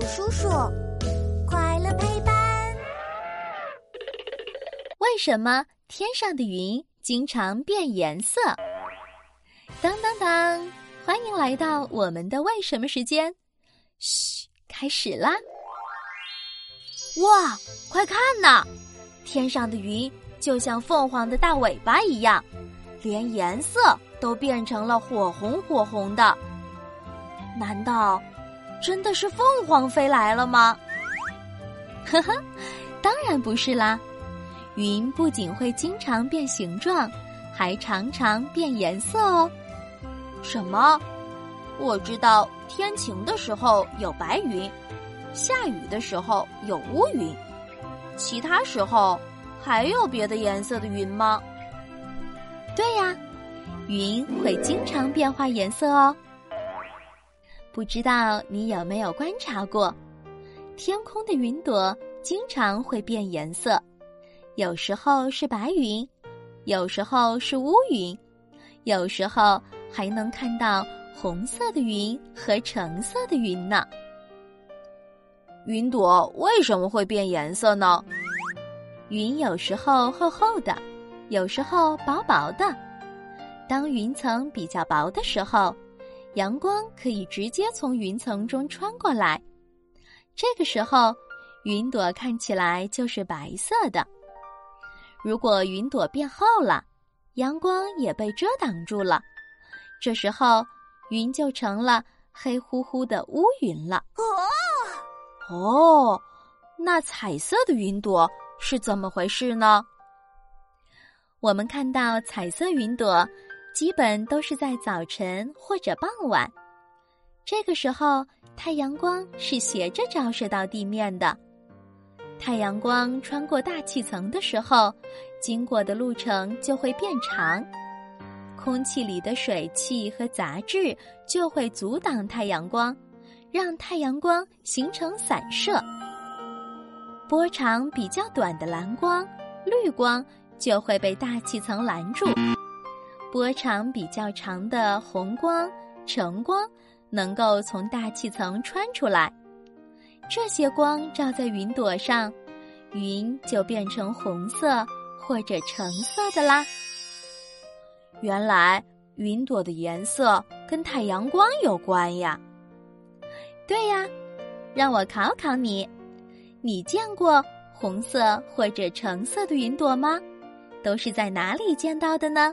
叔叔，快乐陪伴。为什么天上的云经常变颜色？当当当！欢迎来到我们的为什么时间。嘘，开始啦！哇，快看呐，天上的云就像凤凰的大尾巴一样，连颜色都变成了火红火红的。难道真的是凤凰飞来了吗？呵呵，当然不是啦。云不仅会经常变形状，还常常变颜色哦。什么？我知道天晴的时候有白云，下雨的时候有乌云，其他时候还有别的颜色的云吗？对呀，云会经常变化颜色哦。不知道你有没有观察过，天空的云朵经常会变颜色，有时候是白云，有时候是乌云，有时候还能看到红色的云和橙色的云呢。云朵为什么会变颜色呢？云有时候厚厚的，有时候薄薄的。当云层比较薄的时候。阳光可以直接从云层中穿过来，这个时候，云朵看起来就是白色的。如果云朵变厚了，阳光也被遮挡住了，这时候云就成了黑乎乎的乌云了。哦，哦那彩色的云朵是怎么回事呢？我们看到彩色云朵。基本都是在早晨或者傍晚，这个时候太阳光是斜着照射到地面的。太阳光穿过大气层的时候，经过的路程就会变长，空气里的水汽和杂质就会阻挡太阳光，让太阳光形成散射。波长比较短的蓝光、绿光就会被大气层拦住。波长比较长的红光、橙光能够从大气层穿出来，这些光照在云朵上，云就变成红色或者橙色的啦。原来云朵的颜色跟太阳光有关呀。对呀，让我考考你，你见过红色或者橙色的云朵吗？都是在哪里见到的呢？